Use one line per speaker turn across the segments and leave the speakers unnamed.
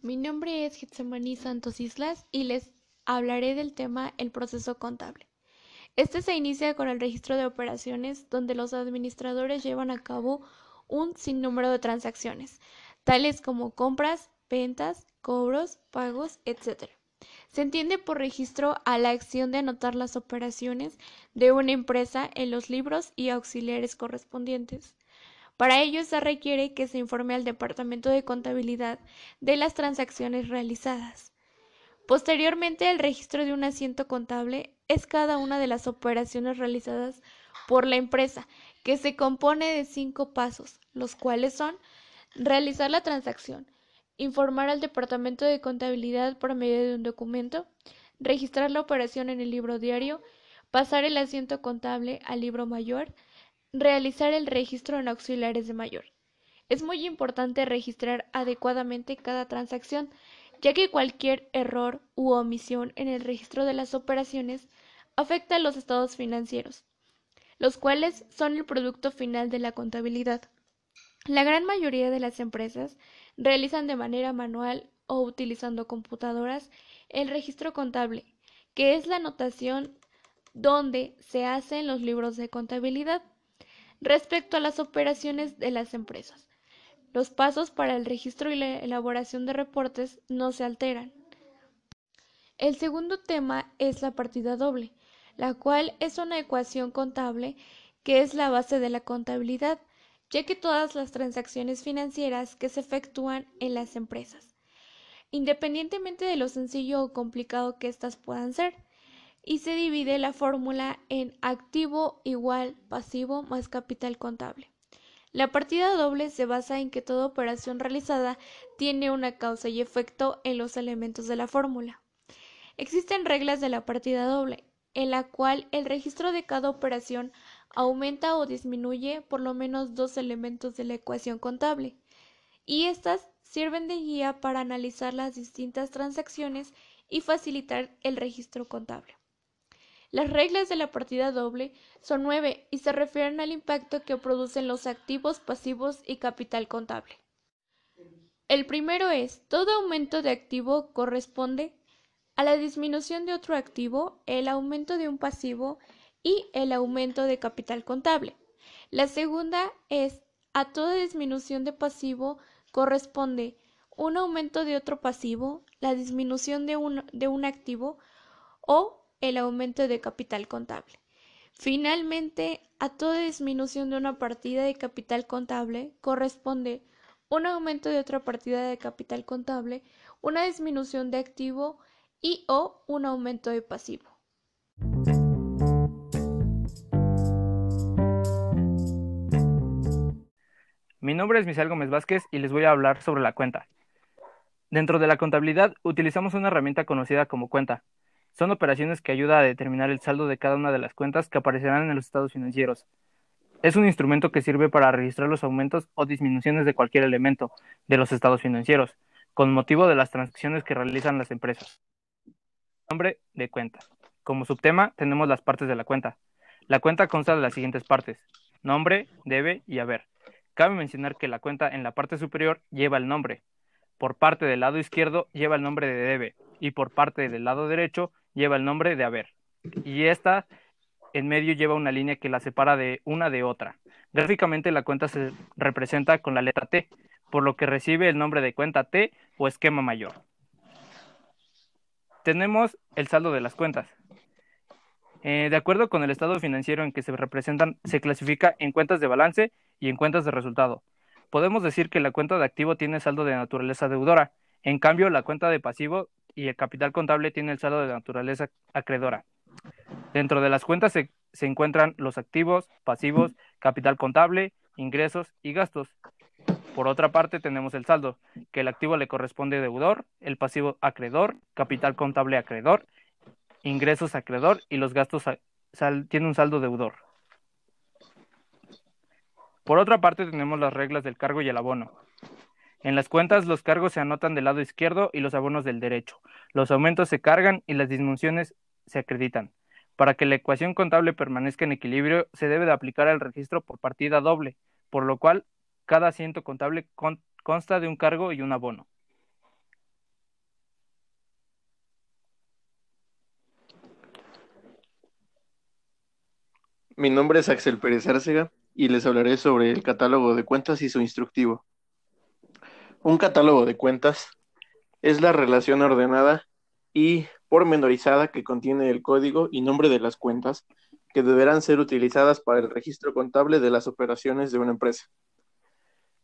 Mi nombre es Getsemaní Santos Islas y les hablaré del tema el proceso contable. Este se inicia con el registro de operaciones donde los administradores llevan a cabo un sinnúmero de transacciones, tales como compras, ventas, cobros, pagos, etc. Se entiende por registro a la acción de anotar las operaciones de una empresa en los libros y auxiliares correspondientes. Para ello se requiere que se informe al Departamento de Contabilidad de las transacciones realizadas. Posteriormente, el registro de un asiento contable es cada una de las operaciones realizadas por la empresa, que se compone de cinco pasos, los cuales son realizar la transacción, informar al Departamento de Contabilidad por medio de un documento, registrar la operación en el libro diario, pasar el asiento contable al libro mayor, Realizar el registro en auxiliares de mayor. Es muy importante registrar adecuadamente cada transacción, ya que cualquier error u omisión en el registro de las operaciones afecta a los estados financieros, los cuales son el producto final de la contabilidad. La gran mayoría de las empresas realizan de manera manual o utilizando computadoras el registro contable, que es la anotación donde se hacen los libros de contabilidad respecto a las operaciones de las empresas. Los pasos para el registro y la elaboración de reportes no se alteran. El segundo tema es la partida doble, la cual es una ecuación contable que es la base de la contabilidad, ya que todas las transacciones financieras que se efectúan en las empresas, independientemente de lo sencillo o complicado que éstas puedan ser, y se divide la fórmula en activo igual pasivo más capital contable. La partida doble se basa en que toda operación realizada tiene una causa y efecto en los elementos de la fórmula. Existen reglas de la partida doble, en la cual el registro de cada operación aumenta o disminuye por lo menos dos elementos de la ecuación contable, y estas sirven de guía para analizar las distintas transacciones y facilitar el registro contable. Las reglas de la partida doble son nueve y se refieren al impacto que producen los activos, pasivos y capital contable. El primero es, todo aumento de activo corresponde a la disminución de otro activo, el aumento de un pasivo y el aumento de capital contable. La segunda es, a toda disminución de pasivo corresponde un aumento de otro pasivo, la disminución de un, de un activo o el aumento de capital contable. Finalmente, a toda disminución de una partida de capital contable corresponde un aumento de otra partida de capital contable, una disminución de activo y o un aumento de pasivo.
Mi nombre es Misael Gómez Vázquez y les voy a hablar sobre la cuenta. Dentro de la contabilidad utilizamos una herramienta conocida como cuenta, son operaciones que ayudan a determinar el saldo de cada una de las cuentas que aparecerán en los estados financieros. Es un instrumento que sirve para registrar los aumentos o disminuciones de cualquier elemento de los estados financieros, con motivo de las transacciones que realizan las empresas. Nombre de cuenta. Como subtema tenemos las partes de la cuenta. La cuenta consta de las siguientes partes. Nombre, debe y haber. Cabe mencionar que la cuenta en la parte superior lleva el nombre. Por parte del lado izquierdo lleva el nombre de debe y por parte del lado derecho lleva el nombre de haber. Y esta en medio lleva una línea que la separa de una de otra. Gráficamente la cuenta se representa con la letra T, por lo que recibe el nombre de cuenta T o esquema mayor. Tenemos el saldo de las cuentas. Eh, de acuerdo con el estado financiero en que se representan, se clasifica en cuentas de balance y en cuentas de resultado. Podemos decir que la cuenta de activo tiene saldo de naturaleza deudora, en cambio la cuenta de pasivo y el capital contable tiene el saldo de naturaleza acreedora. Dentro de las cuentas se, encuentran los activos, pasivos, capital contable, ingresos y gastos. Por otra parte, tenemos el saldo, que el activo le corresponde deudor, el pasivo acreedor, capital contable acreedor, ingresos acreedor y los gastos tiene un saldo deudor. Por otra parte, tenemos las reglas del cargo y el abono. En las cuentas los cargos se anotan del lado izquierdo y los abonos del derecho. Los aumentos se cargan y las disminuciones se acreditan. Para que la ecuación contable permanezca en equilibrio, se debe de aplicar el registro por partida doble, por lo cual cada asiento contable consta de un cargo y un abono.
Mi nombre es Axel Pérez Arcega y les hablaré sobre el catálogo de cuentas y su instructivo. Un catálogo de cuentas es la relación ordenada y pormenorizada que contiene el código y nombre de las cuentas que deberán ser utilizadas para el registro contable de las operaciones de una empresa.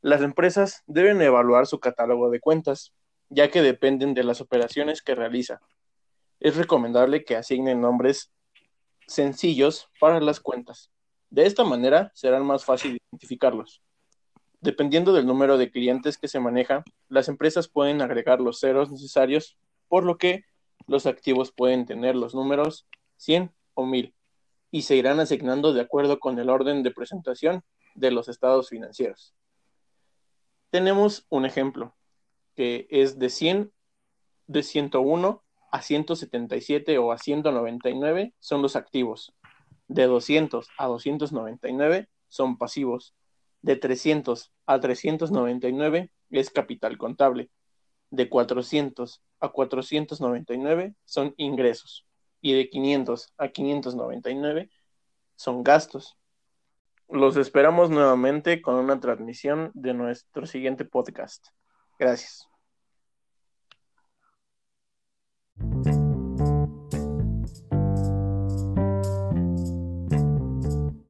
Las empresas deben evaluar su catálogo de cuentas, ya que dependen de las operaciones que realiza. Es recomendable que asignen nombres sencillos para las cuentas. De esta manera serán más fácil identificarlos. Dependiendo del número de clientes que se maneja, las empresas pueden agregar los ceros necesarios, por lo que los activos pueden tener los números 100 o 1000 y se irán asignando de acuerdo con el orden de presentación de los estados financieros. Tenemos un ejemplo que es de 100, de 101 a 177 o a 199 son los activos. De 200 a 299 son pasivos. De 300 a 399 es capital contable. De 400 a 499 son ingresos y de 500 a 599 son gastos. Los esperamos nuevamente con una transmisión de nuestro siguiente podcast. Gracias. Thank you.